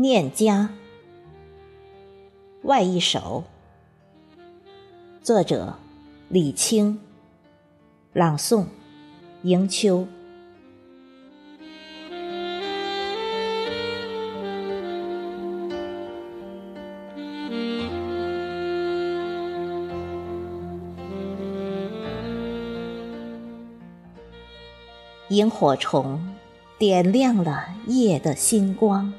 念家，外一首。作者：李清。朗诵：迎秋。萤火虫点亮了夜的星光。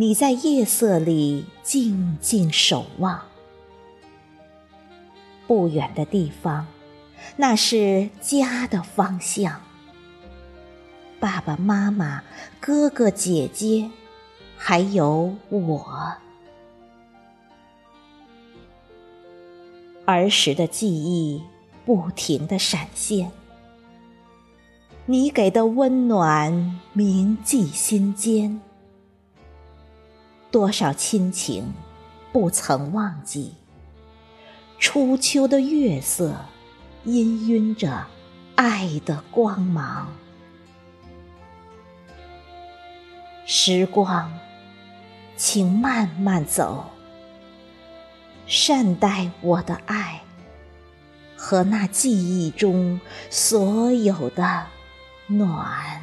你在夜色里静静守望，不远的地方，那是家的方向。爸爸妈妈、哥哥姐姐，还有我。儿时的记忆不停的闪现，你给的温暖铭记心间。多少亲情不曾忘记？初秋的月色氤氲着爱的光芒。时光，请慢慢走，善待我的爱和那记忆中所有的暖。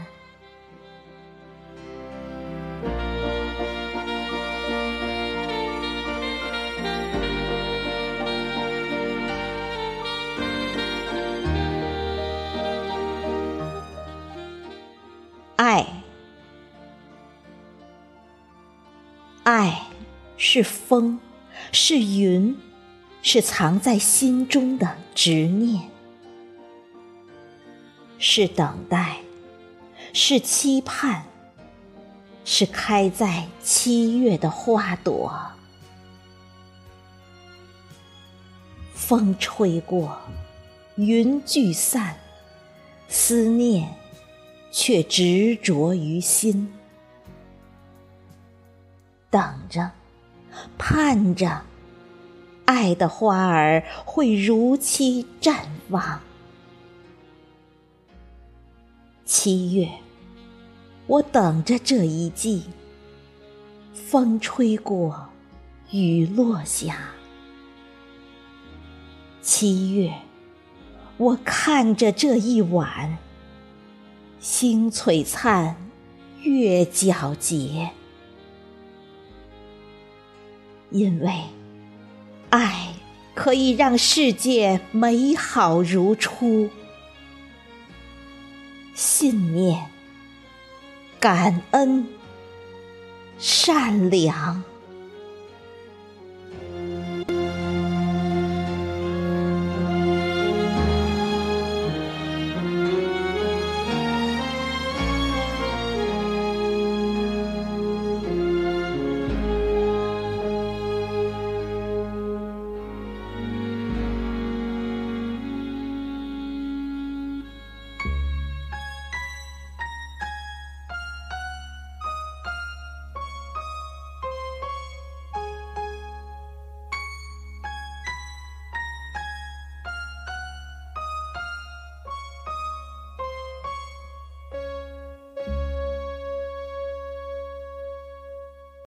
是风，是云，是藏在心中的执念，是等待，是期盼，是开在七月的花朵。风吹过，云聚散，思念。却执着于心，等着，盼着，爱的花儿会如期绽放。七月，我等着这一季，风吹过，雨落下。七月，我看着这一晚。星璀璨，月皎洁。因为爱可以让世界美好如初。信念、感恩、善良。